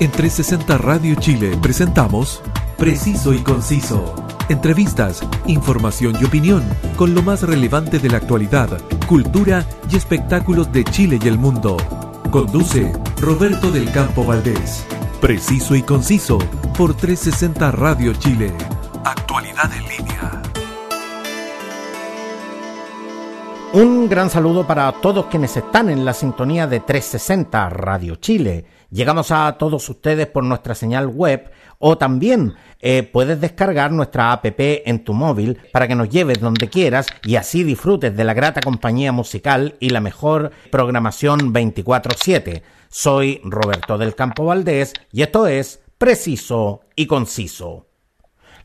En 360 Radio Chile presentamos Preciso y Conciso. Entrevistas, información y opinión con lo más relevante de la actualidad, cultura y espectáculos de Chile y el mundo. Conduce Roberto del Campo Valdés. Preciso y Conciso por 360 Radio Chile. Actualidad en línea. Un gran saludo para todos quienes están en la sintonía de 360 Radio Chile. Llegamos a todos ustedes por nuestra señal web o también eh, puedes descargar nuestra app en tu móvil para que nos lleves donde quieras y así disfrutes de la grata compañía musical y la mejor programación 24/7. Soy Roberto del Campo Valdés y esto es Preciso y Conciso.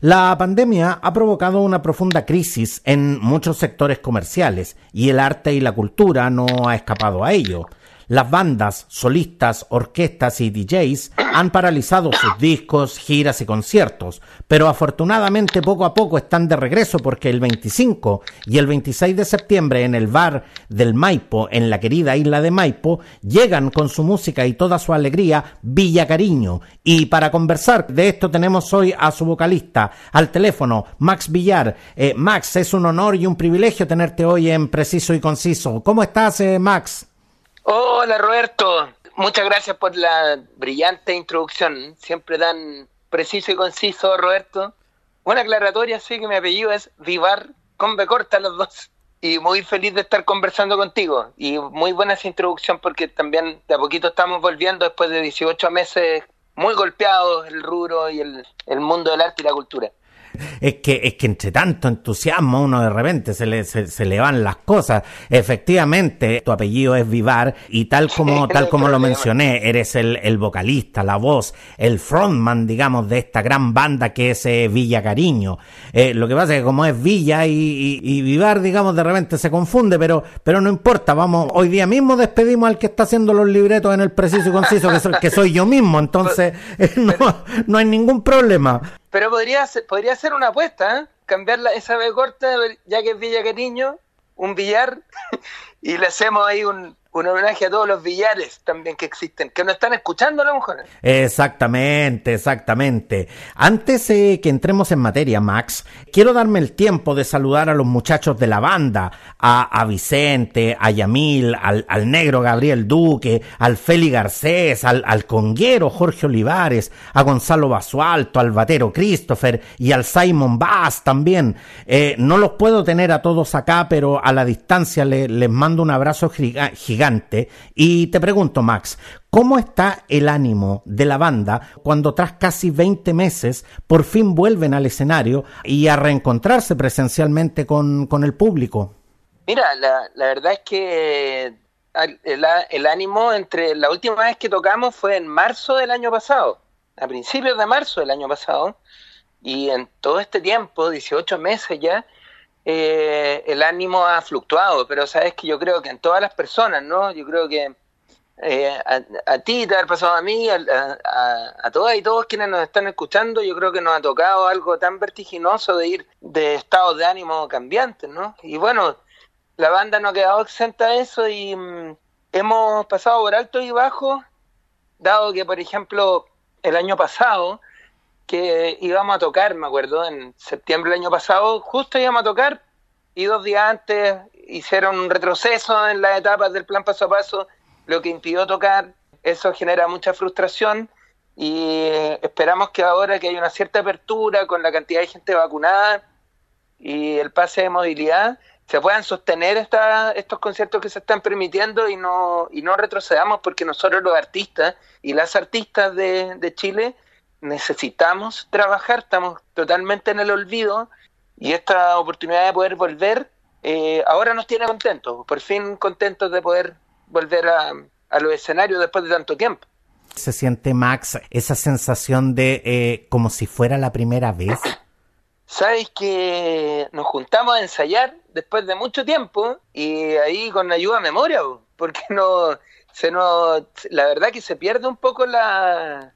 La pandemia ha provocado una profunda crisis en muchos sectores comerciales y el arte y la cultura no ha escapado a ello. Las bandas, solistas, orquestas y DJs han paralizado sus discos, giras y conciertos, pero afortunadamente poco a poco están de regreso porque el 25 y el 26 de septiembre en el bar del Maipo, en la querida isla de Maipo, llegan con su música y toda su alegría Villa Cariño. Y para conversar de esto tenemos hoy a su vocalista, al teléfono, Max Villar. Eh, Max, es un honor y un privilegio tenerte hoy en Preciso y Conciso. ¿Cómo estás, eh, Max? Hola Roberto, muchas gracias por la brillante introducción. Siempre tan preciso y conciso, Roberto. Una aclaratoria, sí que mi apellido es Vivar, con B corta los dos. Y muy feliz de estar conversando contigo. Y muy buena esa introducción porque también de a poquito estamos volviendo después de 18 meses muy golpeados el rubro y el, el mundo del arte y la cultura es que, es que entre tanto entusiasmo uno de repente se le, se, le van las cosas. Efectivamente, tu apellido es Vivar y tal como, tal como lo mencioné, eres el, el vocalista, la voz, el frontman, digamos, de esta gran banda que es eh, Villa Cariño. Eh, lo que pasa es que como es Villa y, y, Vivar, digamos, de repente se confunde, pero, pero no importa, vamos, hoy día mismo despedimos al que está haciendo los libretos en el preciso y conciso, que soy, que soy yo mismo, entonces no, no hay ningún problema. Pero podría ser, podría ser una apuesta, ¿eh? cambiar esa B corta, ya que es Villa Cariño, un billar, y le hacemos ahí un, un homenaje a todos los billares también que existen, que no están escuchando a lo. Exactamente, exactamente. Antes eh, que entremos en materia, Max, quiero darme el tiempo de saludar a los muchachos de la banda, a, Vicente, a Yamil, al, negro Gabriel Duque, al Feli Garcés, al, al conguero Jorge Olivares, a Gonzalo Basualto, al batero Christopher y al Simon Bass también. Eh, no los puedo tener a todos acá, pero a la distancia les mando un abrazo gigante y te pregunto, Max, ¿cómo está el ánimo de la banda cuando tras casi 20 meses por fin vuelven al escenario y a reencontrarse presencialmente con, el público? Mira, la, verdad es que el, ánimo entre la última vez que tocamos fue en marzo del año pasado, a principios de marzo del año pasado, y en todo este tiempo, 18 meses ya, eh, el ánimo ha fluctuado, pero sabes que yo creo que en todas las personas, ¿no? Yo creo que eh, a, ti te ha pasado a mí, a, a, todas y todos quienes nos están escuchando, yo creo que nos ha tocado algo tan vertiginoso de ir de estados de ánimo cambiantes, ¿no? Y bueno, la banda no ha quedado exenta de eso y mm, hemos pasado por alto y bajo, dado que, por ejemplo, el año pasado que íbamos a tocar, me acuerdo, en septiembre del año pasado, justo íbamos a tocar y dos días antes hicieron un retroceso en las etapas del plan paso a paso, lo que impidió tocar. Eso genera mucha frustración y esperamos que ahora que hay una cierta apertura con la cantidad de gente vacunada y el pase de movilidad, se puedan sostener esta, estos conciertos que se están permitiendo y no, y no retrocedamos porque nosotros los artistas y las artistas de, de Chile necesitamos trabajar, estamos totalmente en el olvido y esta oportunidad de poder volver eh, ahora nos tiene contentos, por fin contentos de poder volver a, a los escenarios después de tanto tiempo. ¿Se siente, Max, esa sensación de eh, como si fuera la primera vez? Sabes que nos juntamos a ensayar después de mucho tiempo y ahí con ayuda a memoria, porque no se nos, la verdad que se pierde un poco la,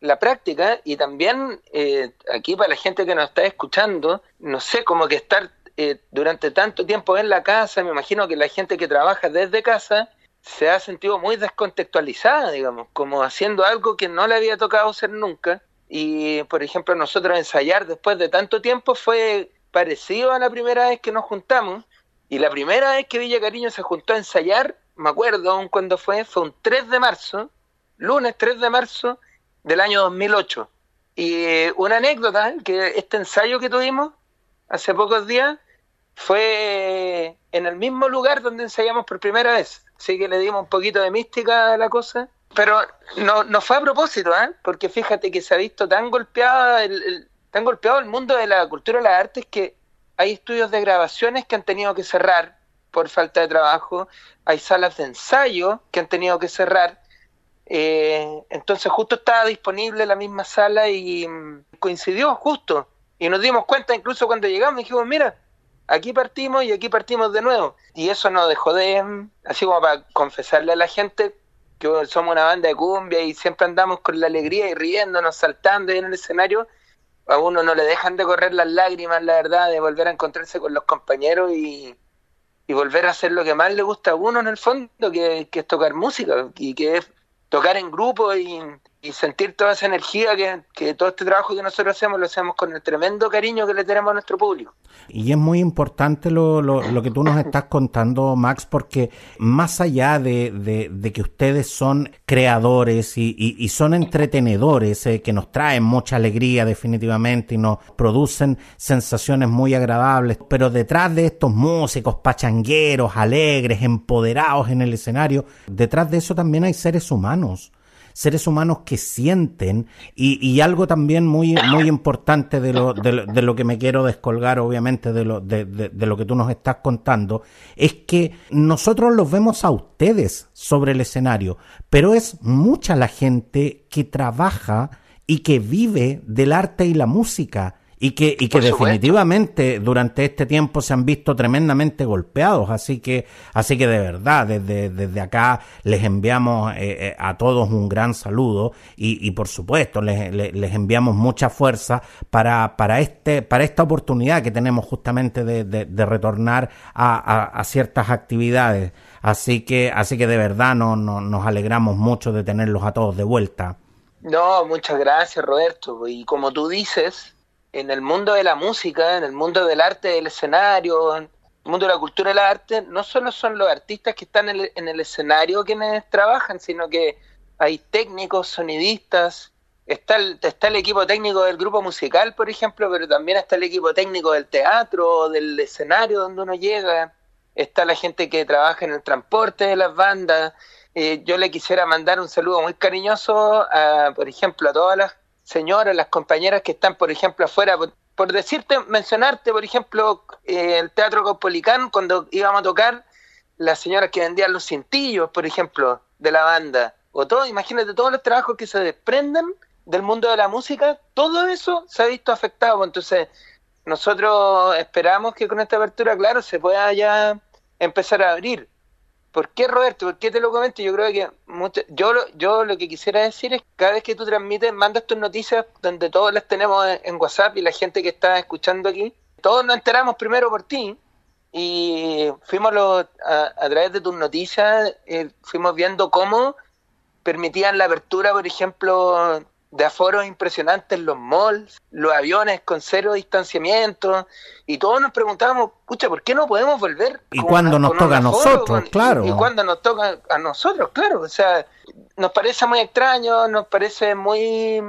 la práctica y también eh, aquí para la gente que nos está escuchando, no sé, como que estar eh, durante tanto tiempo en la casa, me imagino que la gente que trabaja desde casa se ha sentido muy descontextualizada, digamos, como haciendo algo que no le había tocado hacer nunca. Y, por ejemplo, nosotros ensayar después de tanto tiempo fue parecido a la primera vez que nos juntamos. Y la primera vez que Villa Cariño se juntó a ensayar, me acuerdo aún cuando fue, fue un 3 de marzo, lunes 3 de marzo del año 2008. Y una anécdota, que este ensayo que tuvimos hace pocos días fue en el mismo lugar donde ensayamos por primera vez. Así que le dimos un poquito de mística a la cosa. Pero no, no fue a propósito, ¿eh? porque fíjate que se ha visto tan golpeado el, tan golpeado el mundo de la cultura y las artes que hay estudios de grabaciones que han tenido que cerrar por falta de trabajo, hay salas de ensayo que han tenido que cerrar. Eh, entonces justo estaba disponible la misma sala y mm, coincidió justo. Y nos dimos cuenta incluso cuando llegamos, dijimos, mira, aquí partimos y aquí partimos de nuevo. Y eso nos dejó de, así como para confesarle a la gente que somos una banda de cumbia y siempre andamos con la alegría y riéndonos, saltando en el escenario, a uno no le dejan de correr las lágrimas, la verdad, de volver a encontrarse con los compañeros y, y volver a hacer lo que más le gusta a uno en el fondo, que, que es tocar música y que es tocar en grupo y, y sentir toda esa energía que, que, todo este trabajo que nosotros hacemos lo hacemos con el tremendo cariño que le tenemos a nuestro público. Y es muy importante lo, lo, lo que tú nos estás contando, Max, porque más allá de, de, de que ustedes son creadores y, y, y son entretenedores, eh, que nos traen mucha alegría definitivamente y nos producen sensaciones muy agradables, pero detrás de estos músicos pachangueros, alegres, empoderados en el escenario, detrás de eso también hay seres humanos seres humanos que sienten y, y algo también muy, muy importante de lo, de, lo, de lo que me quiero descolgar, obviamente, de lo, de, de, de lo que tú nos estás contando, es que nosotros los vemos a ustedes sobre el escenario, pero es mucha la gente que trabaja y que vive del arte y la música y que, y que definitivamente durante este tiempo se han visto tremendamente golpeados. Así que, así que de verdad, desde, desde acá les enviamos eh, eh, a todos un gran saludo y, y por supuesto les, les, les, enviamos mucha fuerza para, para, este, para esta oportunidad que tenemos justamente de, de, de retornar a, a, a, ciertas actividades. Así que, así que de verdad no, no, nos alegramos mucho de tenerlos a todos de vuelta. No, muchas gracias Roberto. Y como tú dices, en el mundo de la música, en el mundo del arte del escenario, en el mundo de la cultura del arte, no solo son los artistas que están en el, en el escenario quienes trabajan, sino que hay técnicos, sonidistas, está el, está el equipo técnico del grupo musical, por ejemplo, pero también está el equipo técnico del teatro, del escenario donde uno llega, está la gente que trabaja en el transporte de las bandas. Eh, yo le quisiera mandar un saludo muy cariñoso, a, por ejemplo, a todas las señoras, las compañeras que están, por ejemplo, afuera, por, por decirte, mencionarte, por ejemplo, eh, el Teatro Caupolicán, cuando íbamos a tocar, las señoras que vendían los cintillos, por ejemplo, de la banda, o todo, imagínate todos los trabajos que se desprenden del mundo de la música, todo eso se ha visto afectado, entonces nosotros esperamos que con esta apertura, claro, se pueda ya empezar a abrir, ¿Por qué, Roberto? ¿Por qué te lo comento? Yo creo que mucho, yo, yo lo que quisiera decir es que cada vez que tú transmites, mandas tus noticias donde todas las tenemos en, WhatsApp y la gente que está escuchando aquí, todos nos enteramos primero por ti y fuimos lo, a, a, través de tus noticias, eh, fuimos viendo cómo permitían la apertura, por ejemplo, de aforos impresionantes los malls, los aviones con cero distanciamiento, y todos nos preguntábamos, pucha, ¿por qué no podemos volver? Y cuando nos toca a nosotros, con, claro. Y, y, cuando nos toca a nosotros, claro. O sea, nos parece muy extraño, nos parece muy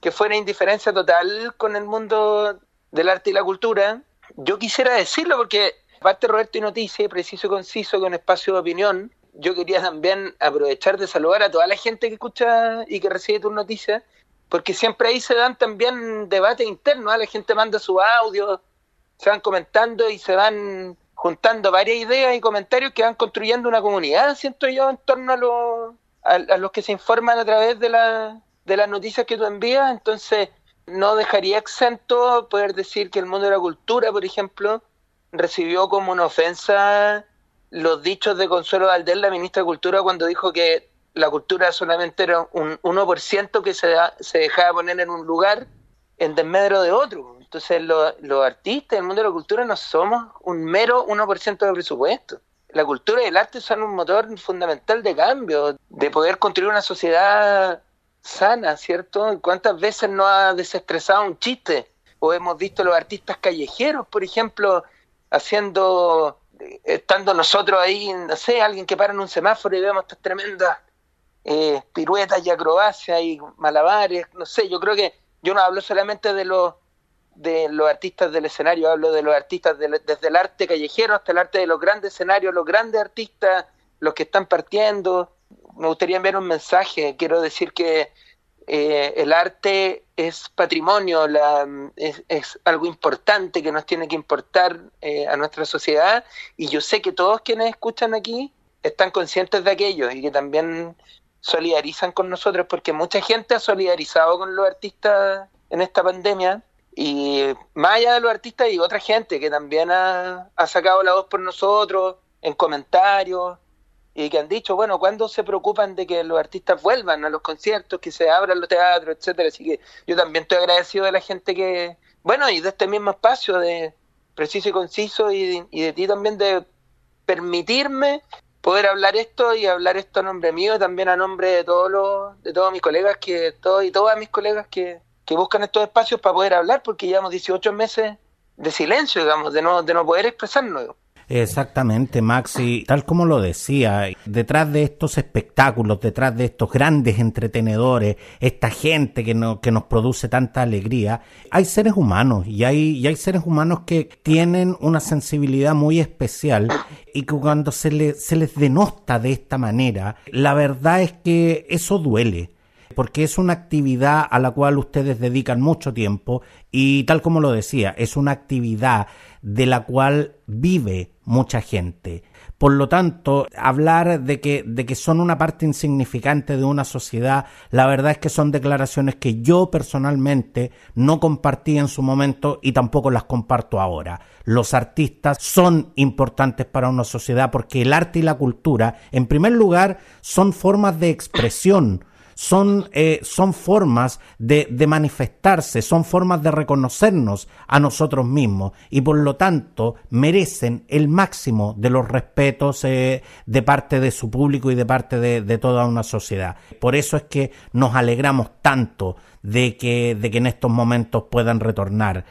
que fuera indiferencia total con el mundo del arte y la cultura. Yo quisiera decirlo porque, aparte Roberto y Noticia, preciso y conciso, con espacio de opinión, yo quería también aprovechar de saludar a toda la gente que escucha y que recibe tus noticias, porque siempre ahí se dan también debates internos, ¿eh? la gente manda su audio, se van comentando y se van juntando varias ideas y comentarios que van construyendo una comunidad, siento yo, en torno a, lo, a, a los que se informan a través de, la, de las noticias que tú envías, entonces no dejaría exento poder decir que el mundo de la cultura, por ejemplo, recibió como una ofensa los dichos de Consuelo Valdés, la ministra de Cultura, cuando dijo que la cultura solamente era un 1% que se, da, se dejaba poner en un lugar en desmedro de otro. Entonces los, los artistas, el mundo de la cultura, no somos un mero 1% de presupuesto. la cultura y el arte son un motor fundamental de cambio, de poder construir una sociedad sana, ¿cierto? ¿Cuántas veces no ha desestresado un chiste? O hemos visto los artistas callejeros, por ejemplo, haciendo, estando nosotros ahí, no sé, alguien que para en un semáforo y vemos estas tremendas eh, piruetas y acrobacias y malabares, no sé, yo creo que yo no hablo solamente de los de los artistas del escenario, hablo de los artistas desde el arte callejero hasta el arte de los grandes escenarios, los grandes artistas, los que están partiendo. Me gustaría enviar un mensaje, quiero decir que eh, el arte es patrimonio, la, es, algo importante que nos tiene que importar eh, a nuestra sociedad. Y yo sé que todos quienes escuchan aquí están conscientes de aquello y que también solidarizan con nosotros porque mucha gente ha solidarizado con los artistas en esta pandemia. Y más allá de los artistas y otra gente que también ha, sacado la voz por nosotros en comentarios y que han dicho, bueno, ¿cuándo se preocupan de que los artistas vuelvan a los conciertos, que se abran los teatros, etcétera? Así que yo también estoy agradecido de la gente que, bueno, y de este mismo espacio de preciso y conciso y, de ti también de permitirme poder hablar esto y hablar esto a nombre mío y también a nombre de todos los de todos mis colegas que todos y todas mis colegas que, que buscan estos espacios para poder hablar porque llevamos 18 meses de silencio digamos de no de no poder expresarnos Exactamente, Max, y tal como lo decía, detrás de estos espectáculos, detrás de estos grandes entretenedores, esta gente que, no, que nos produce tanta alegría, hay seres humanos y hay, y hay seres humanos que tienen una sensibilidad muy especial y que cuando se, le, se les denosta de esta manera, la verdad es que eso duele porque es una actividad a la cual ustedes dedican mucho tiempo y tal como lo decía, es una actividad de la cual vive mucha gente. Por lo tanto, hablar de que, de que son una parte insignificante de una sociedad, la verdad es que son declaraciones que yo personalmente no compartí en su momento y tampoco las comparto ahora. Los artistas son importantes para una sociedad porque el arte y la cultura, en primer lugar, son formas de expresión, son, eh, son formas de, de, manifestarse, son formas de reconocernos a nosotros mismos y por lo tanto merecen el máximo de los respetos eh, de parte de su público y de parte de, de, toda una sociedad. Por eso es que nos alegramos tanto de que, de que en estos momentos puedan retornar.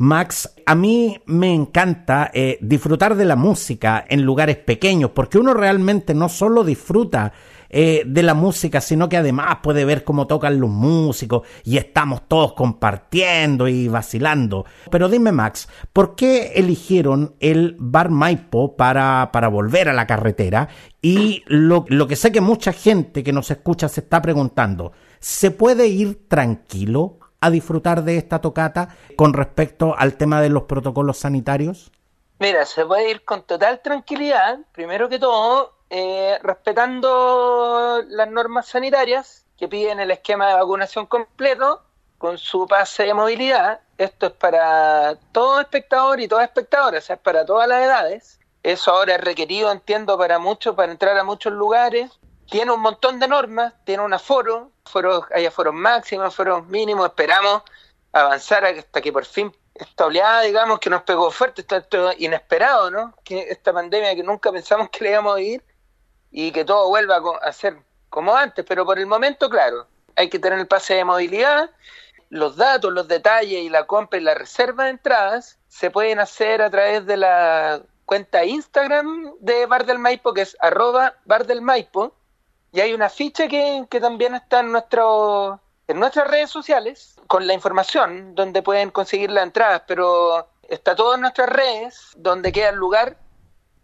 Max, a mí me encanta eh, disfrutar de la música en lugares pequeños, porque uno realmente no solo disfruta eh, de la música, sino que además puede ver cómo tocan los músicos y estamos todos compartiendo y vacilando. Pero dime Max, ¿por qué eligieron el Bar Maipo para, para volver a la carretera? Y lo, lo que sé que mucha gente que nos escucha se está preguntando, ¿se puede ir tranquilo a disfrutar de esta tocata con respecto al tema de los protocolos sanitarios? Mira, se puede ir con total tranquilidad, primero que todo, eh, respetando las normas sanitarias que piden el esquema de vacunación completo con su pase de movilidad. Esto es para todo espectador y toda espectadora, o sea, es para todas las edades. Eso ahora es requerido, entiendo, para muchos, para entrar a muchos lugares. Tiene un montón de normas, tiene un aforo, hay aforos máximos, aforos mínimos. Esperamos avanzar hasta que por fin esta digamos, que nos pegó fuerte, esto, inesperado, ¿no? Que esta pandemia que nunca pensamos que le íbamos a ir, y que todo vuelva a ser como antes, pero por el momento, claro, hay que tener el pase de movilidad, los datos, los detalles y la compra y la reserva de entradas se pueden hacer a través de la cuenta Instagram de Bar del Maipo, que es arroba Bar del Maipo, y hay una ficha que, que también está en, nuestro, en nuestras redes sociales con la información donde pueden conseguir las entradas, pero está todo en nuestras redes, donde queda el lugar,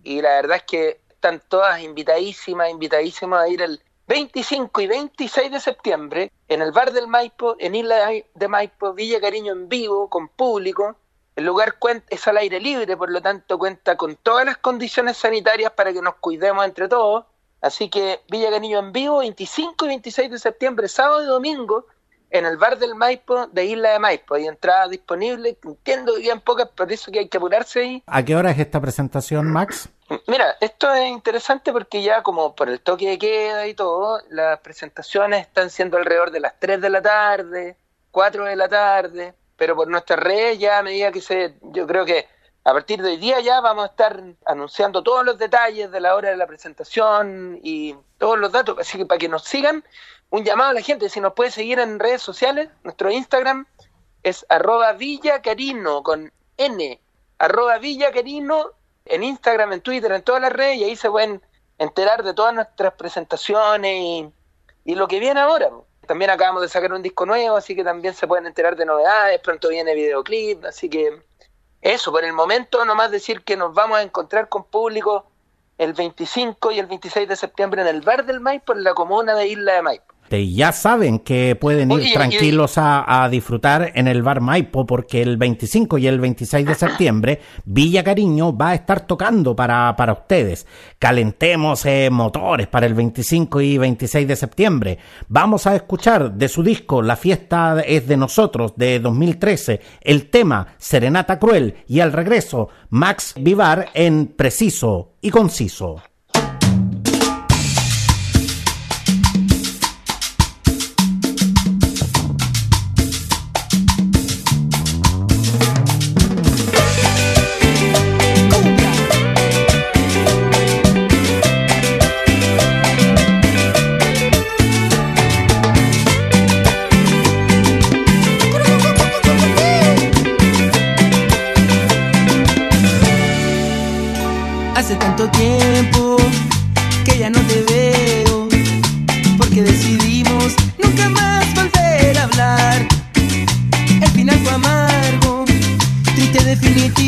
y la verdad es que están todas invitadísimas, invitadísimas a ir el 25 y 26 de septiembre en el Bar del Maipo, en Isla de Maipo, Villa Cariño en vivo, con público. El lugar es al aire libre, por lo tanto cuenta con todas las condiciones sanitarias para que nos cuidemos entre todos. Así que Villa Cariño en vivo, 25 y 26 de septiembre, sábado y domingo, en el bar del Maipo de Isla de Maipo. Hay entrada disponible, entiendo que bien pocas, por eso que hay que apurarse ahí. ¿A qué hora es esta presentación, Max? Mira, esto es interesante porque ya como por el toque de queda y todo, las presentaciones están siendo alrededor de las 3 de la tarde, 4 de la tarde, pero por nuestras redes ya a medida que se, yo creo que a partir de hoy día ya vamos a estar anunciando todos los detalles de la hora de la presentación y todos los datos, así que para que nos sigan, un llamado a la gente, si nos puede seguir en redes sociales, nuestro Instagram es arroba villacarino con N, arroba villacarino en Instagram, en Twitter, en todas las redes y ahí se pueden enterar de todas nuestras presentaciones y, y lo que viene ahora. También acabamos de sacar un disco nuevo, así que también se pueden enterar de novedades, pronto viene videoclip, así que eso, por el momento nomás decir que nos vamos a encontrar con público el 25 y el 26 de septiembre en el Bar del Maipo, en la comuna de Isla de Maipo. Y ya saben que pueden ir tranquilos a, disfrutar en el bar Maipo porque el 25 y el 26 de septiembre Villa Cariño va a estar tocando para, para ustedes. Calentemos eh, motores para el 25 y 26 de septiembre. Vamos a escuchar de su disco La fiesta es de nosotros de 2013 el tema Serenata Cruel y al regreso Max Vivar en Preciso y Conciso. definitiva.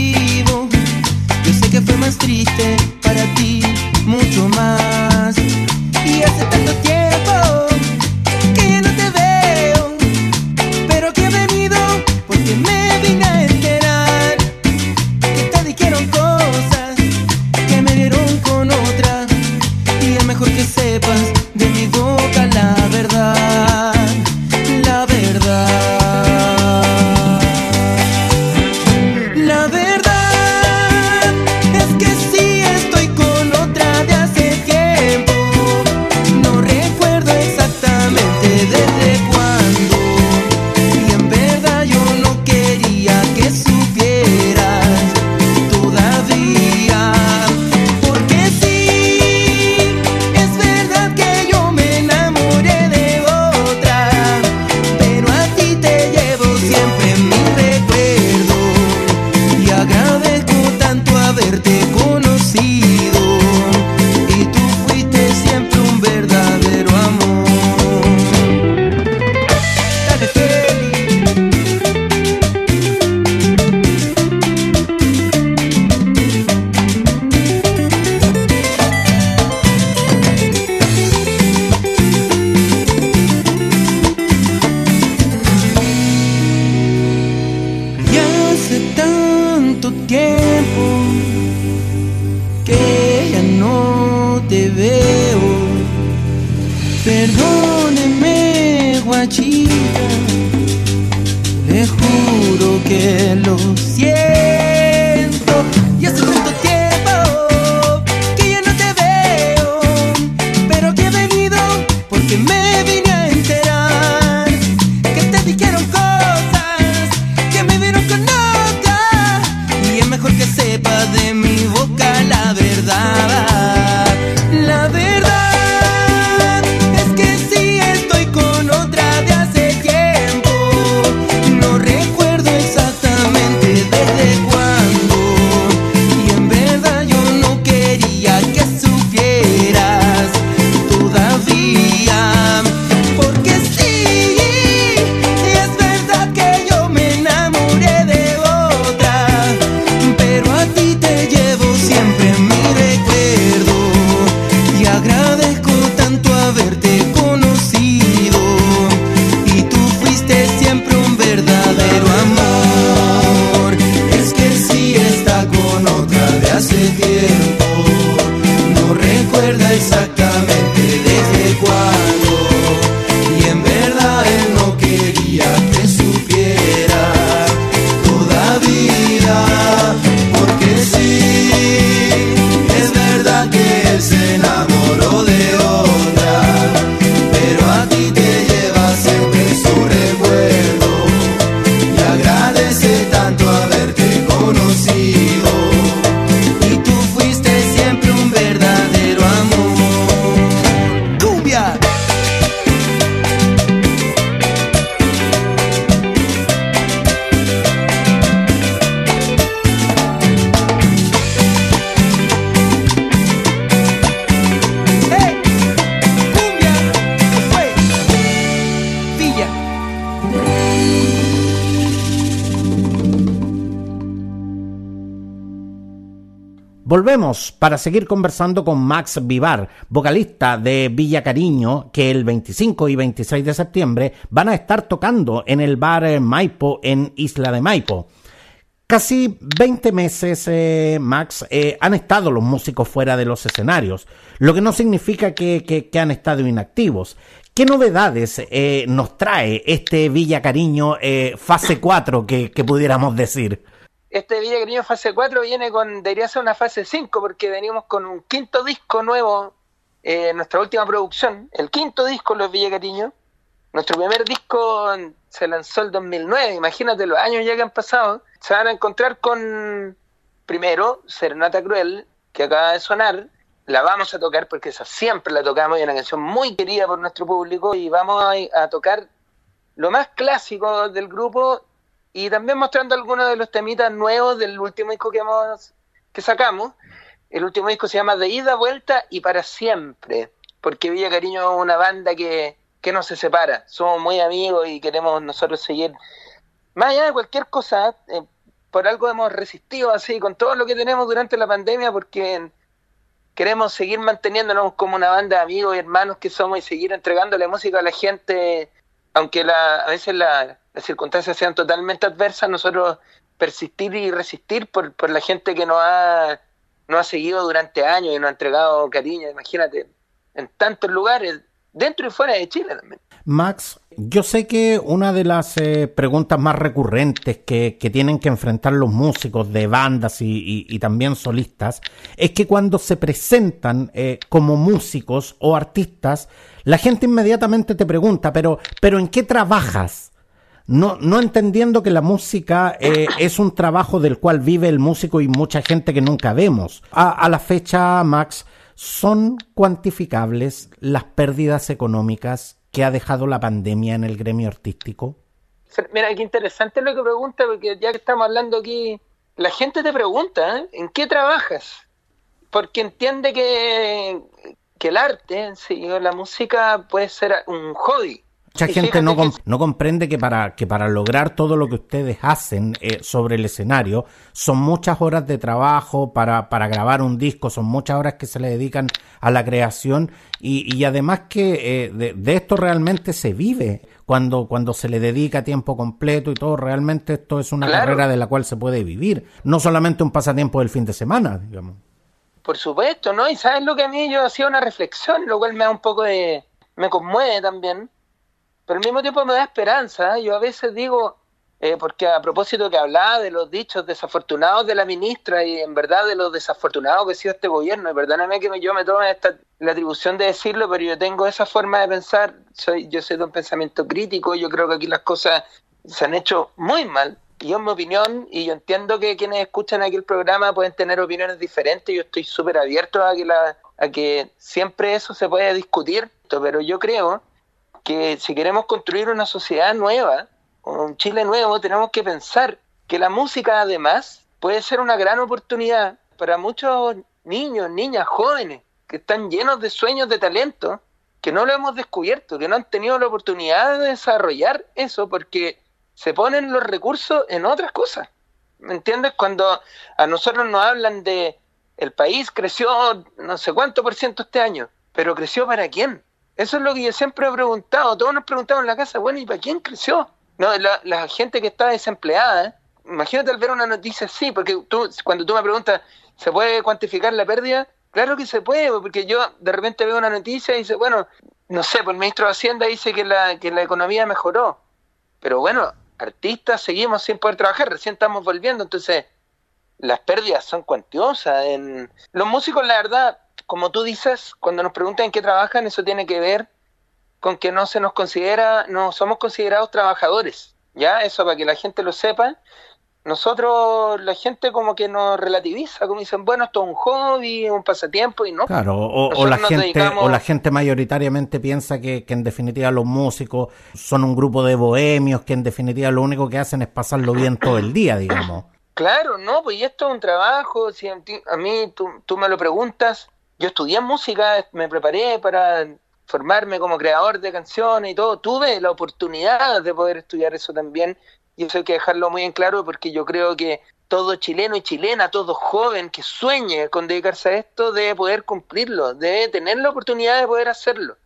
Desde cuando Para seguir conversando con Max Vivar, vocalista de Villa Cariño, que el 25 y 26 de septiembre van a estar tocando en el bar Maipo en Isla de Maipo. Casi 20 meses, eh, Max, eh, han estado los músicos fuera de los escenarios, lo que no significa que, han estado inactivos. ¿Qué novedades eh, nos trae este Villa Cariño fase 4 que, que pudiéramos decir? Este Villa Cariño fase 4 viene con, debería ser una fase 5, porque venimos con un quinto disco nuevo, eh, nuestra última producción, el quinto disco Los Villa Cariño. Nuestro primer disco se lanzó el 2009, imagínate los años ya que han pasado. Se van a encontrar con, primero, Serenata Cruel, que acaba de sonar. La vamos a tocar porque esa siempre la tocamos y es una canción muy querida por nuestro público. Y vamos a tocar lo más clásico del grupo y también mostrando algunos de los temitas nuevos del último disco que hemos que sacamos. El último disco se llama De ida, vuelta y para siempre, porque Villa Cariño es una banda que, que no se separa, somos muy amigos y queremos nosotros seguir, más allá de cualquier cosa, eh, por algo hemos resistido así con todo lo que tenemos durante la pandemia, porque queremos seguir manteniéndonos como una banda de amigos y hermanos que somos y seguir entregándole música a la gente, aunque la, a veces la, las circunstancias sean totalmente adversas, nosotros persistir y resistir por, por la gente que nos ha, ha seguido durante años y nos ha entregado cariño, imagínate, en tantos lugares, dentro y fuera de Chile también. Max, yo sé que una de las eh, preguntas más recurrentes que, que, tienen que enfrentar los músicos de bandas y, y, también solistas es que cuando se presentan eh, como músicos o artistas, la gente inmediatamente te pregunta, pero, pero ¿en qué trabajas? No, no entendiendo que la música eh, es un trabajo del cual vive el músico y mucha gente que nunca vemos. A, la fecha, Max, ¿son cuantificables las pérdidas económicas que ha dejado la pandemia en el gremio artístico? Mira, qué interesante lo que pregunta, porque ya que estamos hablando aquí, la gente te pregunta, ¿eh? ¿en qué trabajas? Porque entiende que, que el arte, sí, la música puede ser un hobby Mucha gente no, no comprende que para, que para lograr todo lo que ustedes hacen eh, sobre el escenario son muchas horas de trabajo para, para grabar un disco, son muchas horas que se le dedican a la creación y, y además que eh, de, esto realmente se vive cuando, cuando se le dedica tiempo completo y todo, realmente esto es una carrera de la cual se puede vivir, no solamente un pasatiempo del fin de semana, digamos. Por supuesto, ¿no? Y sabes lo que a mí yo hacía una reflexión, lo cual me da un poco de... me conmueve también pero al mismo tiempo me da esperanza. ¿eh? Yo a veces digo, eh, porque a propósito que hablaba de los dichos desafortunados de la ministra y en verdad de los desafortunados que ha sido este gobierno, y perdóname que yo me tome esta, la atribución de decirlo, pero yo tengo esa forma de pensar, soy, yo soy de un pensamiento crítico, yo creo que aquí las cosas se han hecho muy mal. Y yo en mi opinión, y yo entiendo que quienes escuchan aquí el programa pueden tener opiniones diferentes, yo estoy súper abierto a que, la, a que siempre eso se puede discutir, pero yo creo que si queremos construir una sociedad nueva, un Chile nuevo, tenemos que pensar que la música además puede ser una gran oportunidad para muchos niños, niñas, jóvenes que están llenos de sueños, de talento, que no lo hemos descubierto, que no han tenido la oportunidad de desarrollar eso porque se ponen los recursos en otras cosas. ¿Me entiendes? Cuando a nosotros nos hablan de el país creció no sé cuánto por ciento este año, pero creció para quién? Eso es lo que yo siempre he preguntado. Todos nos preguntamos en la casa, bueno, ¿y para quién creció? No, la, gente que está desempleada, imagínate al ver una noticia así, porque tú, cuando tú me preguntas, ¿se puede cuantificar la pérdida? Claro que se puede, porque yo de repente veo una noticia y dice, bueno, no sé, pues el ministro de Hacienda dice que la, que la economía mejoró. Pero bueno, artistas seguimos sin poder trabajar, recién estamos volviendo, entonces las pérdidas son cuantiosas. En... Los músicos, la verdad, como tú dices, cuando nos preguntan en qué trabajan, eso tiene que ver con que no se nos considera, no somos considerados trabajadores, ¿ya? Eso para que la gente lo sepa. Nosotros, la gente como que nos relativiza, como dicen, bueno, esto es un hobby, un pasatiempo y no. Claro, o, la, gente, o la gente mayoritariamente piensa que, que, en definitiva los músicos son un grupo de bohemios que en definitiva lo único que hacen es pasarlo bien todo el día, digamos. Claro, no, pues esto es un trabajo, si a mí tú, tú me lo preguntas, yo estudié música, me preparé para formarme como creador de canciones y todo. Tuve la oportunidad de poder estudiar eso también y eso hay que dejarlo muy en claro porque yo creo que todo chileno y chilena, todo joven que sueñe con dedicarse a esto, debe poder cumplirlo, debe tener la oportunidad de poder hacerlo.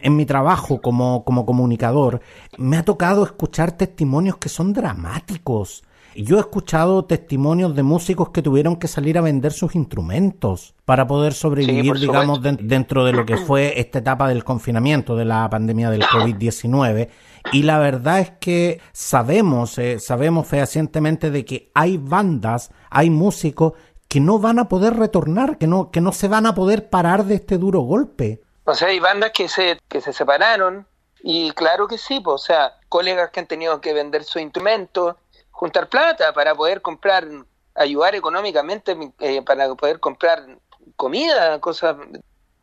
En mi trabajo como, como comunicador, me ha tocado escuchar testimonios que son dramáticos yo he escuchado testimonios de músicos que tuvieron que salir a vender sus instrumentos para poder sobrevivir, digamos, dentro de lo que fue esta etapa del confinamiento, de la pandemia del COVID-19. Y la verdad es que sabemos, eh, sabemos fehacientemente de que hay bandas, hay músicos que no van a poder retornar, que no, que no se van a poder parar de este duro golpe. O sea, hay bandas que se, que se separaron, y claro que sí, pues, o sea, colegas que han tenido que vender su instrumento, juntar plata para poder comprar, ayudar económicamente eh, para poder comprar comida, cosas.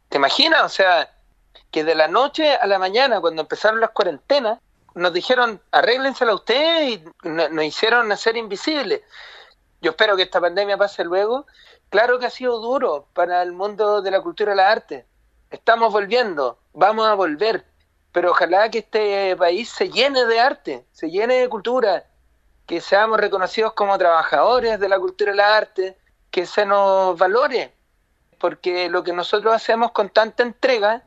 ¿Te imaginas? O sea, que de la noche a la mañana, cuando empezaron las cuarentenas, nos dijeron, arréglensela ustedes y nos hicieron hacer invisibles. Yo espero que esta pandemia pase luego. Claro que ha sido duro para el mundo de la cultura y la arte. Estamos volviendo, vamos a volver, pero ojalá que este país se llene de arte, se llene de cultura, que seamos reconocidos como trabajadores de la cultura y la arte, que se nos valore, porque lo que nosotros hacemos con tanta entrega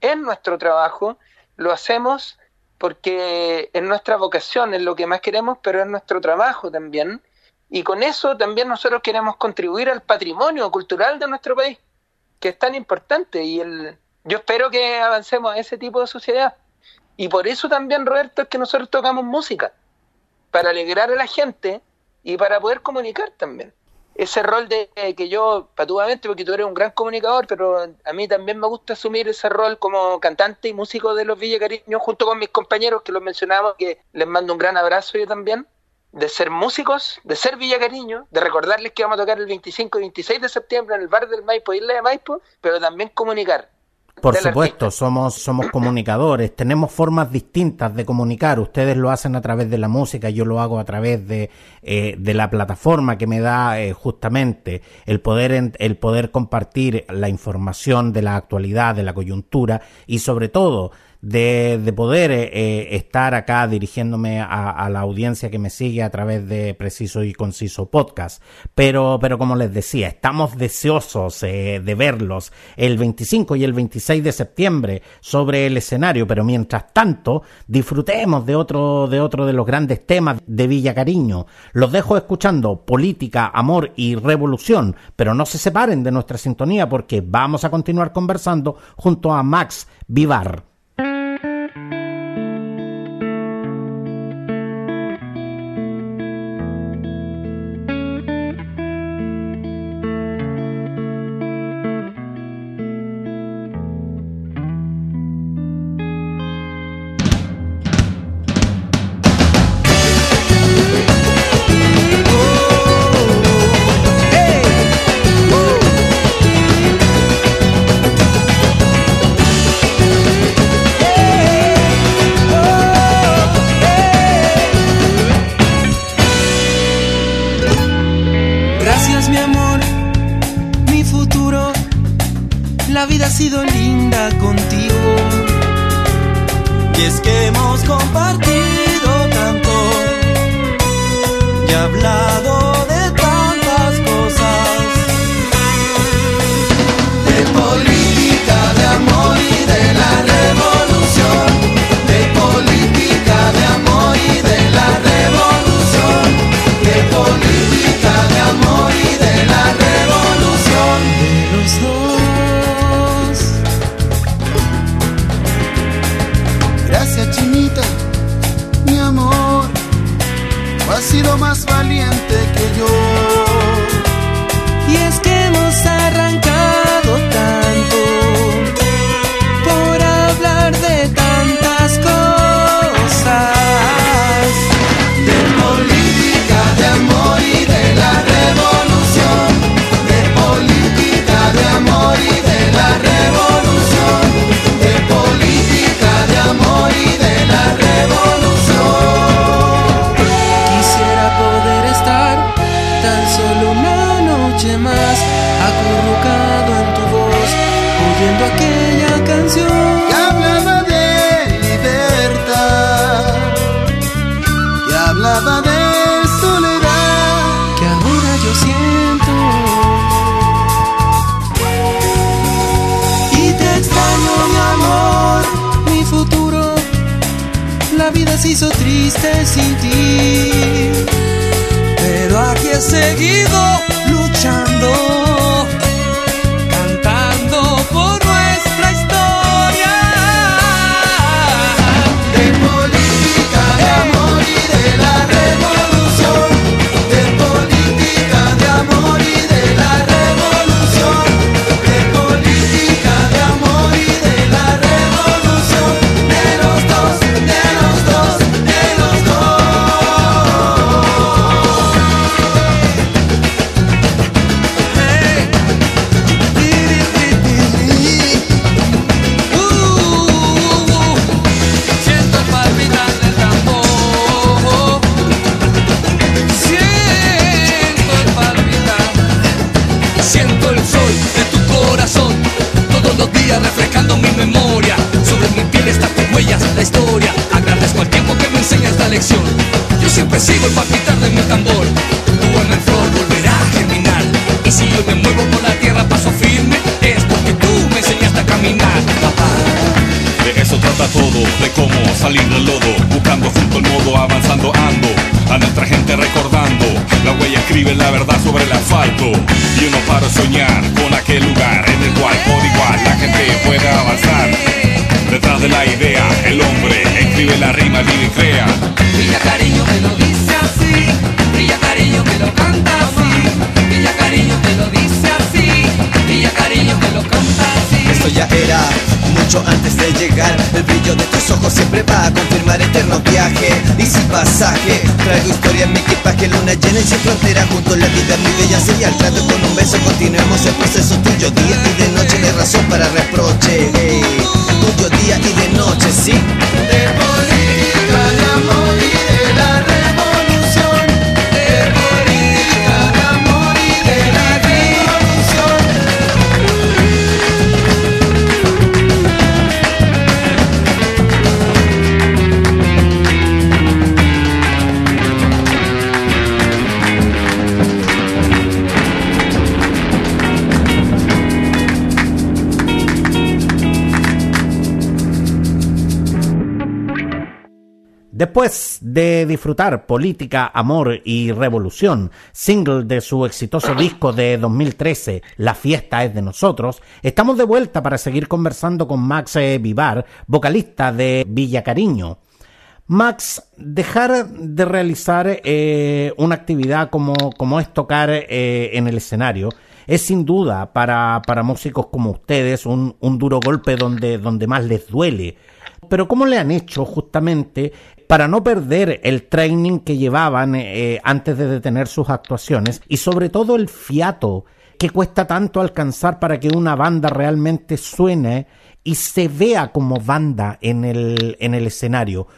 es nuestro trabajo, lo hacemos porque es nuestra vocación, es lo que más queremos, pero es nuestro trabajo también. Y con eso también nosotros queremos contribuir al patrimonio cultural de nuestro país, que es tan importante. Y el, yo espero que avancemos a ese tipo de sociedad. Y por eso también, Roberto, es que nosotros tocamos música para alegrar a la gente y para poder comunicar también. Ese rol de que yo, patuamente, porque tú eres un gran comunicador, pero a mí también me gusta asumir ese rol como cantante y músico de los Villacariños, junto con mis compañeros que los mencionamos, que les mando un gran abrazo yo también, de ser músicos, de ser Villacariños, de recordarles que vamos a tocar el 25 y 26 de septiembre en el bar del Maipo, Isla de Maipo, pero también comunicar por supuesto, somos, somos comunicadores, tenemos formas distintas de comunicar. Ustedes lo hacen a través de la música, yo lo hago a través de, eh, de la plataforma que me da eh, justamente el poder, el poder compartir la información de la actualidad, de la coyuntura y sobre todo de, de poder eh, eh, estar acá dirigiéndome a, la audiencia que me sigue a través de Preciso y Conciso Podcast. Pero, pero como les decía, estamos deseosos eh, de verlos el 25 y el 26 de septiembre sobre el escenario, pero mientras tanto, disfrutemos de otro, de otro de los grandes temas de Villa Cariño. Los dejo escuchando Política, Amor y Revolución, pero no se separen de nuestra sintonía porque vamos a continuar conversando junto a Max Vivar. salir lodo, buscando junto el modo, avanzando ando, a nuestra gente recordando, la huella escribe la verdad sobre el asfalto, y uno para soñar con aquel lugar en el cual por igual la gente pueda avanzar. Detrás de la idea, el hombre escribe la rima, vive y crea. Villa Cariño me lo dice así, Villa Cariño me lo canta así, Villa Cariño me lo dice así, Villa Cariño me lo canta Traigo historia en mi equipaje, luna llena y sin frontera. Junto a la vida, mi bella señal Trato con un beso, continuemos el proceso tuyo Día y de noche, de razón para reproche. Tuyo día y de noche, sí Después de disfrutar Política, Amor y Revolución, single de su exitoso disco de 2013, La fiesta es de nosotros, estamos de vuelta para seguir conversando con Max eh, Vivar, vocalista de Villa Cariño. Max, dejar de realizar eh, una actividad como, como es tocar eh, en el escenario es sin duda para, para músicos como ustedes un, un duro golpe donde, donde más les duele. Pero ¿cómo le han hecho justamente para no perder el training que llevaban eh, antes de detener sus actuaciones y sobre todo el fiato que cuesta tanto alcanzar para que una banda realmente suene y se vea como banda en el, en el escenario.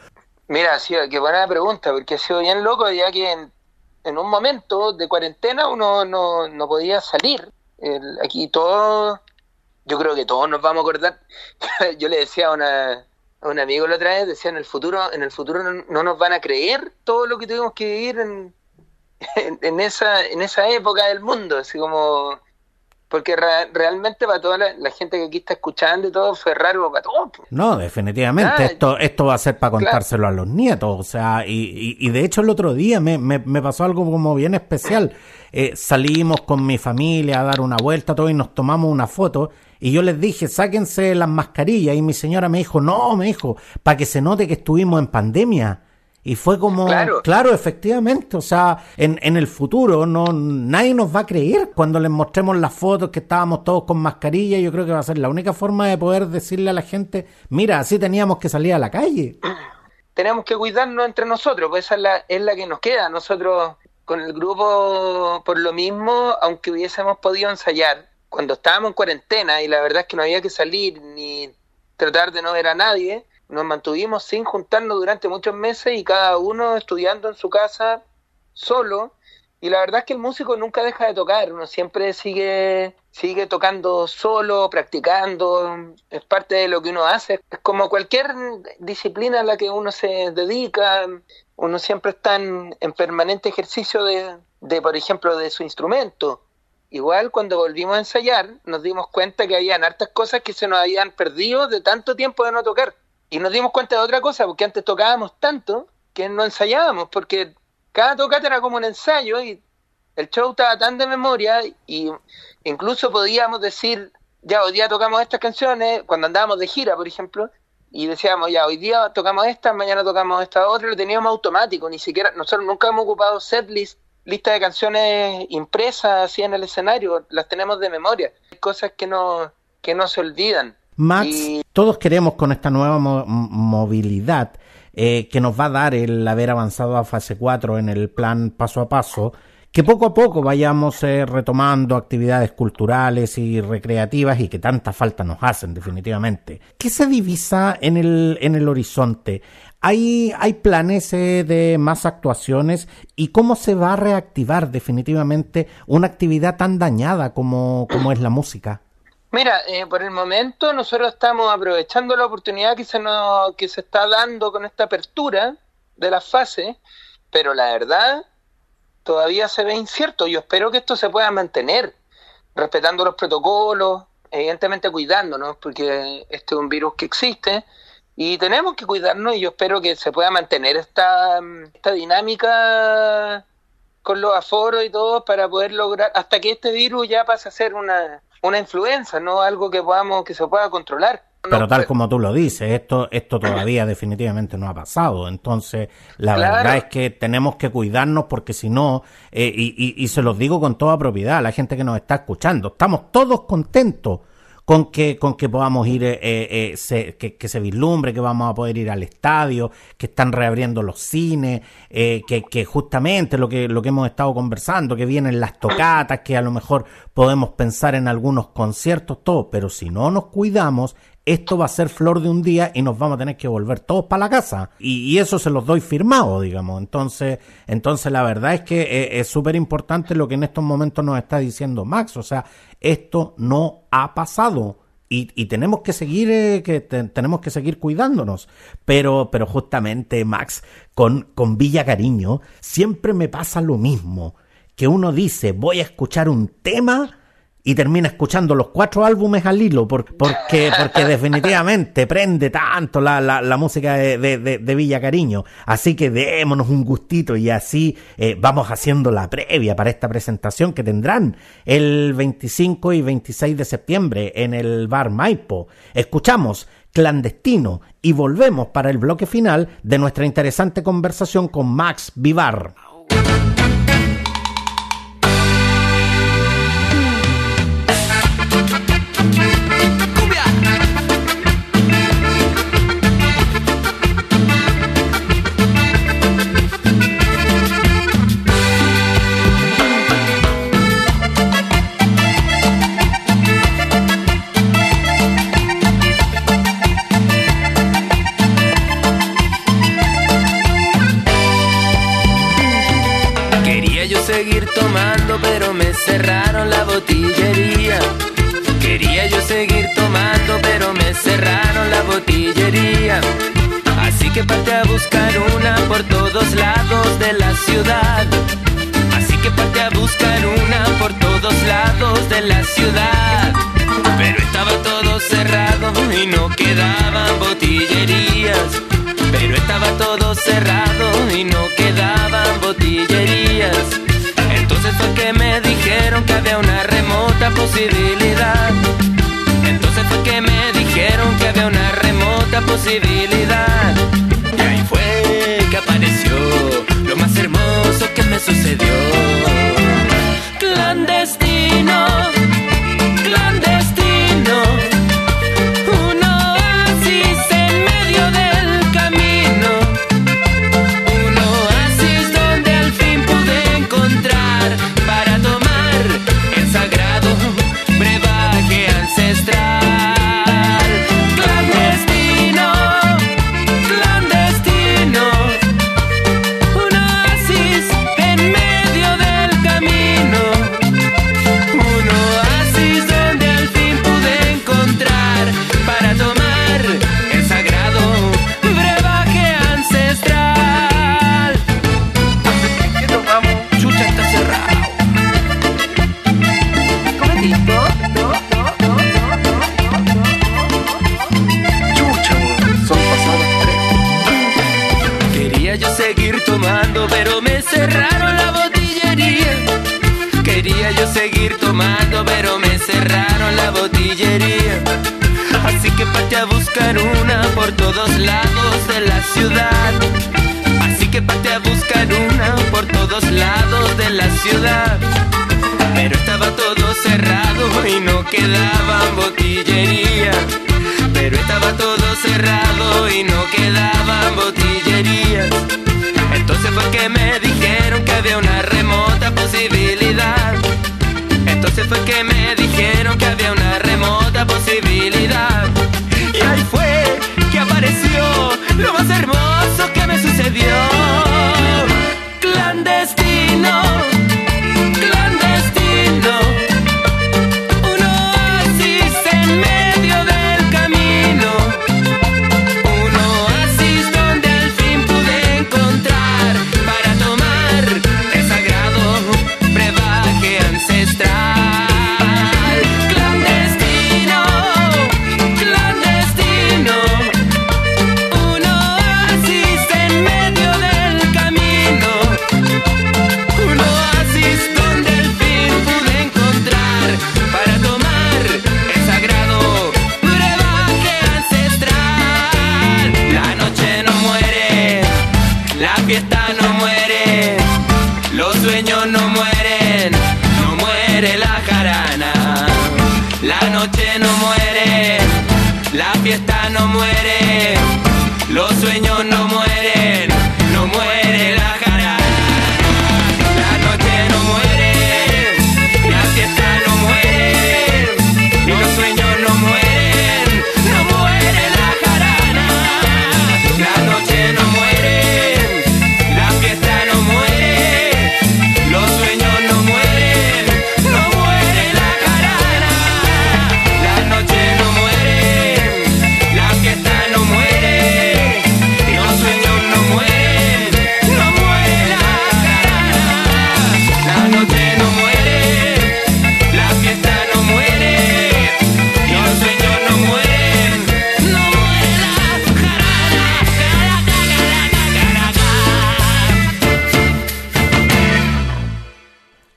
Mira, sí, qué buena pregunta, porque ha sido bien loco ya que en, un momento de cuarentena uno no, no podía salir. aquí todos, yo creo que todos nos vamos a acordar, yo le decía a una, un amigo la otra vez decía en el futuro en el futuro no, nos van a creer todo lo que tuvimos que vivir en, en, esa en esa época del mundo así como porque realmente para toda la, gente que aquí está escuchando y todo fue raro para todos. No, definitivamente. esto esto va a ser para contárselo a los nietos. O sea, y, y, de hecho el otro día me, me, me pasó algo como bien especial. Eh, salimos con mi familia a dar una vuelta todo y nos tomamos una foto y yo les dije, sáquense las mascarillas. Y mi señora me dijo, no, me dijo, para que se note que estuvimos en pandemia. Y fue como, claro, efectivamente, o sea, en, en el futuro no nadie nos va a creer cuando les mostremos las fotos que estábamos todos con mascarilla. Yo creo que va a ser la única forma de poder decirle a la gente, mira, así teníamos que salir a la calle. Tenemos que cuidarnos entre nosotros, pues esa es la, es la que nos queda. Nosotros con el grupo, por lo mismo, aunque hubiésemos podido ensayar, cuando estábamos en cuarentena y la verdad es que no había que salir ni tratar de no ver a nadie, nos mantuvimos sin juntarnos durante muchos meses y cada uno estudiando en su casa solo. Y la verdad es que el músico nunca deja de tocar, uno siempre sigue, sigue tocando solo, practicando, es parte de lo que uno hace. Es como cualquier disciplina a la que uno se dedica, uno siempre está en, permanente ejercicio de, de, por ejemplo, de su instrumento. Igual cuando volvimos a ensayar nos dimos cuenta que habían hartas cosas que se nos habían perdido de tanto tiempo de no tocar. y nos dimos cuenta de otra cosa, porque antes tocábamos tanto que no ensayábamos, porque cada tocata era como un ensayo y el show estaba tan de memoria y incluso podíamos decir, ya hoy día tocamos estas canciones, cuando andábamos de gira, por ejemplo, y decíamos, ya hoy día tocamos estas, mañana tocamos esta otra, lo teníamos automático, ni siquiera, nosotros nunca hemos ocupado setlist, lista de canciones impresas así en el escenario, las tenemos de memoria, cosas que no, que no se olvidan. Max, todos queremos con esta nueva movilidad eh, que nos va a dar el haber avanzado a fase 4 en el plan paso a paso, que poco a poco vayamos eh, retomando actividades culturales y recreativas y que tanta falta nos hacen definitivamente. ¿Qué se divisa en el, en el horizonte? ¿Hay, hay planes eh, de más actuaciones y cómo se va a reactivar definitivamente una actividad tan dañada como, es la música? Mira, eh, por el momento nosotros estamos aprovechando la oportunidad que se nos que se está dando con esta apertura de las fases, pero la verdad todavía se ve incierto. Yo espero que esto se pueda mantener, respetando los protocolos, evidentemente cuidándonos, porque este es un virus que existe y tenemos que cuidarnos y yo espero que se pueda mantener esta, esta dinámica con los aforos y todo para poder lograr, hasta que este virus ya pase a ser una una influencia, no algo que podamos que se pueda controlar. Pero tal como tú lo dices, esto esto todavía definitivamente no ha pasado. Entonces, la verdad es que tenemos que cuidarnos porque si no, eh, y, y, se los digo con toda propiedad a la gente que nos está escuchando, estamos todos contentos con que, con que podamos ir, eh, eh, eh que, se vislumbre, que vamos a poder ir al estadio, que están reabriendo los cines, eh, que, que, justamente lo que, lo que hemos estado conversando, que vienen las tocatas, que a lo mejor podemos pensar en algunos conciertos, todo, pero si no nos cuidamos, esto va a ser flor de un día y nos vamos a tener que volver todos para la casa. Y, eso se los doy firmado, digamos. Entonces, entonces la verdad es que eh, es súper importante lo que en estos momentos nos está diciendo Max. O sea, esto no ha pasado. Y, tenemos que seguir eh, que tenemos que seguir cuidándonos pero pero justamente Max con con Villa Cariño siempre me pasa lo mismo que uno dice voy a escuchar un tema y termina escuchando los cuatro álbumes al hilo porque, porque definitivamente prende tanto la, la, música de, de, Villa Cariño. Así que démonos un gustito y así eh, vamos haciendo la previa para esta presentación que tendrán el 25 y 26 de septiembre en el bar Maipo. Escuchamos clandestino y volvemos para el bloque final de nuestra interesante conversación con Max Vivar. Pero me cerraron la botillería. Quería yo seguir tomando, pero me cerraron la botillería. Así que parte a buscar una por todos lados de la ciudad. Así que parte a buscar una por todos lados de la ciudad. Pero estaba todo cerrado y no quedaban botillerías. Pero estaba todo cerrado y no quedaban botillerías. Entonces fue que me dijeron que había una remota posibilidad. Entonces fue que me dijeron que había una remota posibilidad. Y ahí fue que apareció lo más hermoso que me sucedió.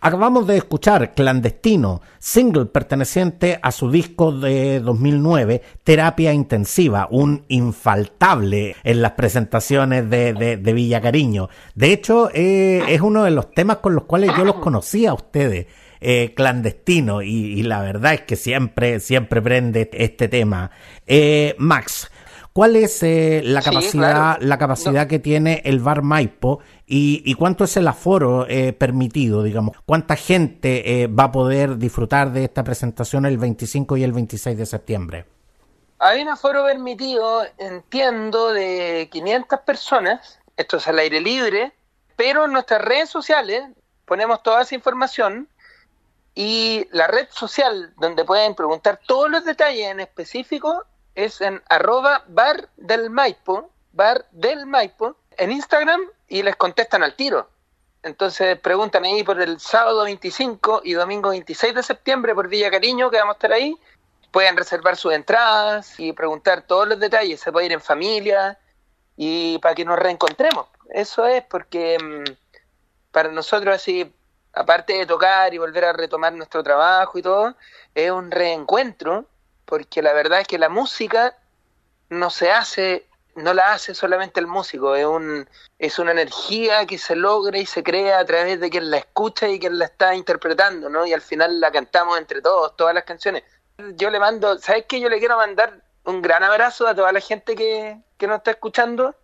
Acabamos de escuchar Clandestino, single perteneciente a su disco de 2009, Terapia Intensiva, un infaltable en las presentaciones de, de- de Villa Cariño. De hecho, eh, es uno de los temas con los cuales yo los conocía a ustedes. eh, clandestino y, la verdad es que siempre siempre prende este tema Eh, Max ¿Cuál es eh, la Sí, capacidad, claro. la capacidad que tiene el bar Maipo y, y cuánto es el aforo eh, permitido, digamos? ¿Cuánta gente eh, va a poder disfrutar de esta presentación el 25 y el 26 de septiembre? Hay un aforo permitido, entiendo, de 500 personas. Esto es al aire libre, pero en nuestras redes sociales ponemos toda esa información y la red social donde pueden preguntar todos los detalles en específico es en arroba bar del Maipo, bar del Maipo, en Instagram y les contestan al tiro. Entonces preguntan ahí por el sábado 25 y domingo 26 de septiembre por Villa Cariño, que vamos a estar ahí. Pueden reservar sus entradas y preguntar todos los detalles. Se puede ir en familia y para que nos reencontremos. Eso es porque mm, para nosotros así, aparte de tocar y volver a retomar nuestro trabajo y todo, es un reencuentro, porque la verdad es que la música no se hace, no la hace solamente el músico, es un, es una energía que se logra y se crea a través de quien la escucha y quien la está interpretando, ¿no? Y al final la cantamos entre todos, todas las canciones. Yo le mando, ¿sabes qué? Yo le quiero mandar un gran abrazo a toda la gente que, que nos está escuchando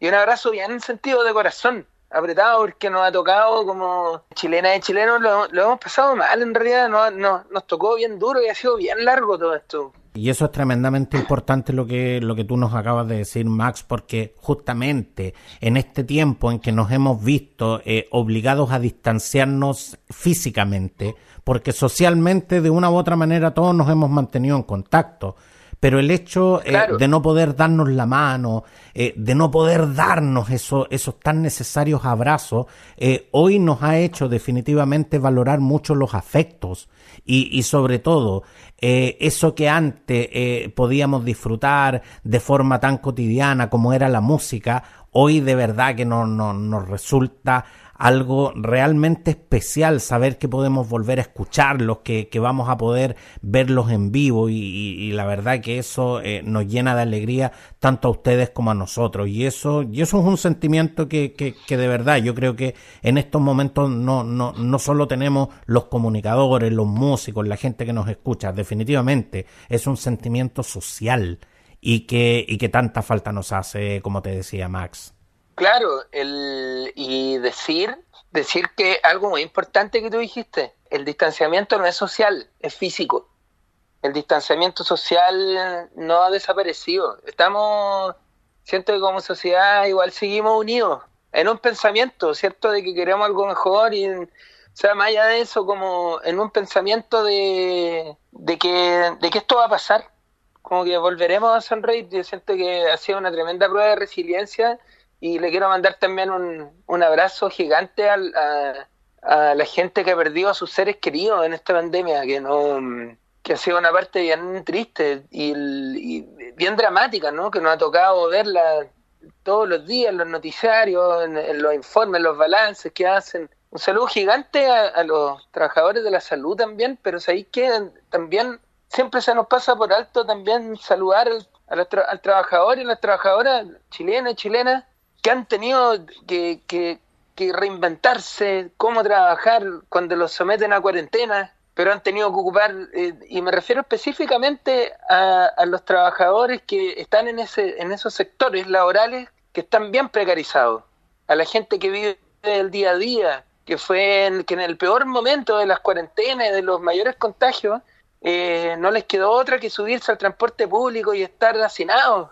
y un abrazo bien en sentido de corazón, apretado porque nos ha tocado como chilena y chilenos, lo, lo hemos pasado mal en realidad, no, no, nos tocó bien duro y ha sido bien largo todo esto. Y eso es tremendamente importante lo que, lo que tú nos acabas de decir, Max, porque justamente en este tiempo en que nos hemos visto eh, obligados a distanciarnos físicamente, porque socialmente de una u otra manera todos nos hemos mantenido en contacto, pero el hecho eh, de no poder darnos la mano, eh, de no poder darnos eso, esos tan necesarios abrazos, eh, hoy nos ha hecho definitivamente valorar mucho los afectos y, y sobre todo eso que antes podíamos disfrutar de forma tan cotidiana como era la música, hoy de verdad que no, no, nos resulta algo realmente especial, saber que podemos volver a escucharlos, que, que vamos a poder verlos en vivo y, la verdad que eso eh, nos llena de alegría tanto a ustedes como a nosotros y eso, y eso es un sentimiento que, que, que de verdad yo creo que en estos momentos no, no, no solo tenemos los comunicadores, los músicos, la gente que nos escucha, definitivamente es un sentimiento social y que, y que tanta falta nos hace, como te decía Max. Claro, el, y decir, decir que algo muy importante que tú dijiste, el distanciamiento no es social, es físico. El distanciamiento social no ha desaparecido. Estamos, siento que como sociedad igual seguimos unidos en un pensamiento, ¿cierto? De que queremos algo mejor y, o sea, más allá de eso, como en un pensamiento de, de, que, de que esto va a pasar. Como que volveremos a sonreír. Yo siento que ha sido una tremenda prueba de resiliencia y le quiero mandar también un, un abrazo gigante a, a, la gente que ha perdido a sus seres queridos en esta pandemia, que no que ha sido una parte bien triste y, bien dramática, ¿no? Que nos ha tocado verla todos los días en los noticiarios, en, los informes, en los balances que hacen. Un saludo gigante a, los trabajadores de la salud también, pero sabéis que también siempre se nos pasa por alto también saludar al, al trabajador y a las trabajadoras chilenas y chilenas que han tenido que, reinventarse, cómo trabajar cuando los someten a cuarentena, pero han tenido que ocupar, eh, y me refiero específicamente a, a, los trabajadores que están en, ese, en esos sectores laborales que están bien precarizados, a la gente que vive el día a día, que fue en, que en el peor momento de las cuarentenas, de los mayores contagios, eh, no les quedó otra que subirse al transporte público y estar hacinados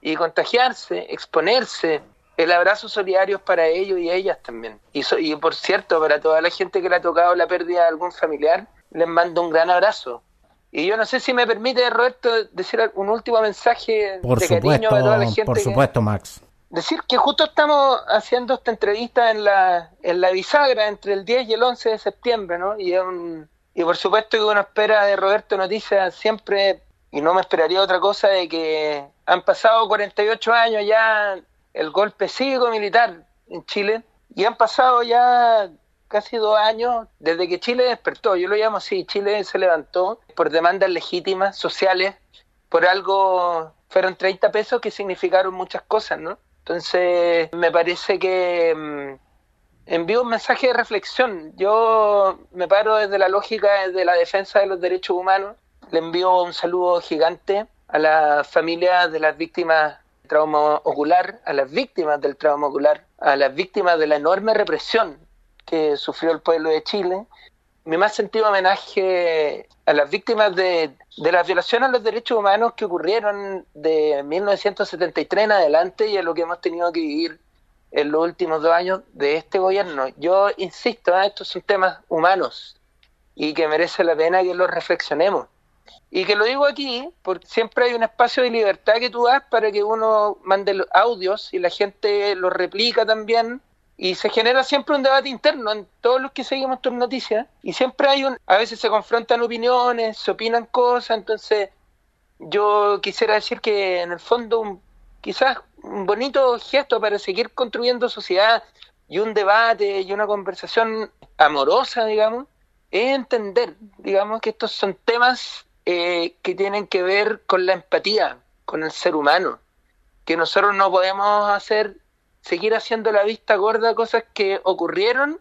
y contagiarse, exponerse, el abrazo solidario es para ellos y ellas también. Y, y por cierto, para toda la gente que le ha tocado la pérdida de algún familiar, les mando un gran abrazo. Y yo no sé si me permite, Roberto, decir un último mensaje de cariño a toda la gente. Por supuesto, Max. Decir que justo estamos haciendo esta entrevista en la, en la bisagra entre el 10 y el 11 de septiembre, ¿no? Y, y por supuesto que uno espera de Roberto Noticias siempre, y no me esperaría otra cosa, de que han pasado 48 años ya el golpe cívico-militar en Chile y han pasado ya casi dos años desde que Chile despertó. Yo lo llamo así, Chile se levantó por demandas legítimas, sociales, por algo, fueron 30 pesos que significaron muchas cosas, ¿no? Entonces, me parece que mm, envío un mensaje de reflexión. Yo me paro desde la lógica de la defensa de los derechos humanos. Le envío un saludo gigante a las familias de las víctimas trauma ocular, a las víctimas del trauma ocular, a las víctimas de la enorme represión que sufrió el pueblo de Chile. Mi más sentido homenaje a las víctimas de, de las violaciones a los derechos humanos que ocurrieron de 1973 en adelante y a lo que hemos tenido que vivir en los últimos dos años de este gobierno. Yo insisto, ¿eh? estos son temas humanos y que merece la pena que los reflexionemos. Y que lo digo aquí, porque siempre hay un espacio de libertad que tú das para que uno mande audios y la gente los replica también. Y se genera siempre un debate interno en todos los que seguimos tus noticias. Y siempre hay un. A veces se confrontan opiniones, se opinan cosas. Entonces, yo quisiera decir que en el fondo, quizás un bonito gesto para seguir construyendo sociedad y un debate y una conversación amorosa, digamos, es entender, digamos, que estos son temas eh, que tienen que ver con la empatía, con el ser humano, que nosotros no podemos hacer, seguir haciendo la vista gorda cosas que ocurrieron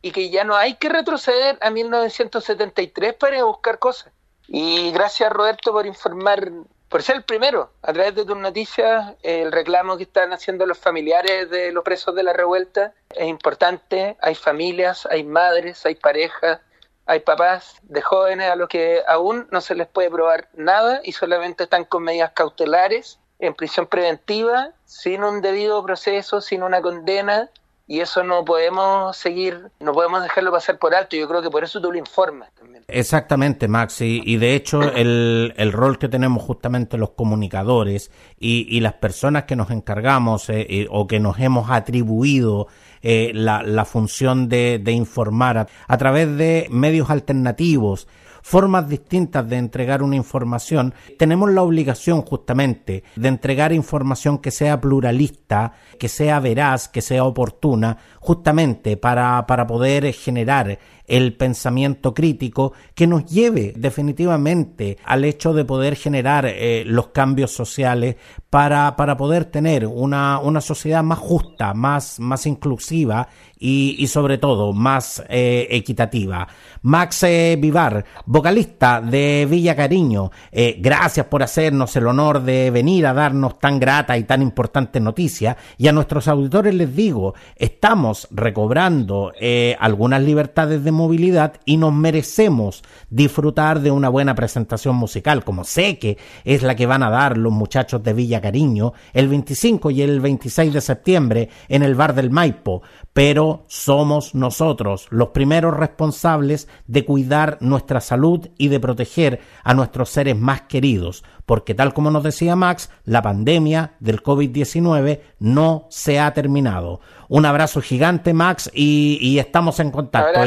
y que ya no hay que retroceder a 1973 para buscar cosas. Y gracias Roberto por informar, por ser el primero, a través de tus noticias, el reclamo que están haciendo los familiares de los presos de la revuelta es importante, hay familias, hay madres, hay parejas, hay papás de jóvenes a los que aún no se les puede probar nada y solamente están con medidas cautelares en prisión preventiva, sin un debido proceso, sin una condena y eso no podemos seguir, no podemos dejarlo pasar por alto. Yo creo que por eso tú lo informas también. Exactamente, Max. Y, de hecho, el, el, rol que tenemos justamente los comunicadores y, y las personas que nos encargamos eh, o que nos hemos atribuido eh, la, la, función de, informar a, a través de medios alternativos formas distintas de entregar una información, tenemos la obligación justamente de entregar información que sea pluralista, que sea veraz, que sea oportuna, justamente para, para poder generar el pensamiento crítico que nos lleve definitivamente al hecho de poder generar eh, los cambios sociales para, para poder tener una, una sociedad más justa, más, más inclusiva y, sobre todo más eh, equitativa. Max eh, Vivar, vocalista de Villa Cariño, eh, gracias por hacernos el honor de venir a darnos tan grata y tan importante noticia. Y a nuestros auditores les digo, estamos recobrando algunas libertades de movilidad y nos merecemos disfrutar de una buena presentación musical, como sé que es la que van a dar los muchachos de Villa Cariño el 25 y el 26 de septiembre en el Bar del Maipo. Pero somos nosotros los primeros responsables de cuidar nuestra salud y de proteger a nuestros seres más queridos, porque tal como nos decía Max, la pandemia del COVID-19 no se ha terminado. Un abrazo gigante, Max, y, estamos en contacto.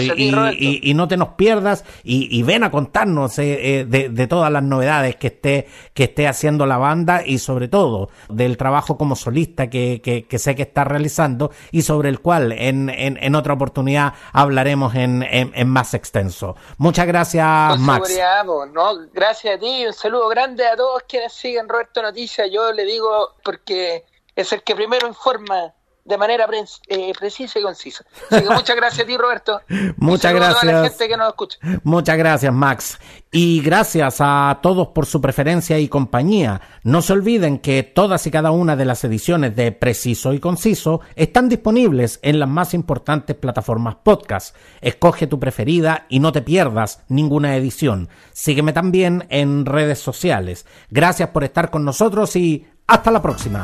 No te nos pierdas y, ven a contarnos eh, eh, de, todas las novedades que esté, que esté haciendo la banda y sobre todo del trabajo como solista que, sé que está realizando y sobre el cual en, en, otra oportunidad hablaremos en, en, más extenso. Muchas gracias, Max. ¿no? Gracias a ti y un saludo grande a todos quienes siguen Roberto Noticias. Yo le digo porque es el que primero informa de manera eh, precisa y concisa. muchas gracias a ti, Roberto. muchas gracias. A la gente que nos escucha. Muchas gracias, Max. Y gracias a todos por su preferencia y compañía. No se olviden que todas y cada una de las ediciones de Preciso y Conciso están disponibles en las más importantes plataformas podcast. Escoge tu preferida y no te pierdas ninguna edición. Sígueme también en redes sociales. Gracias por estar con nosotros y hasta la próxima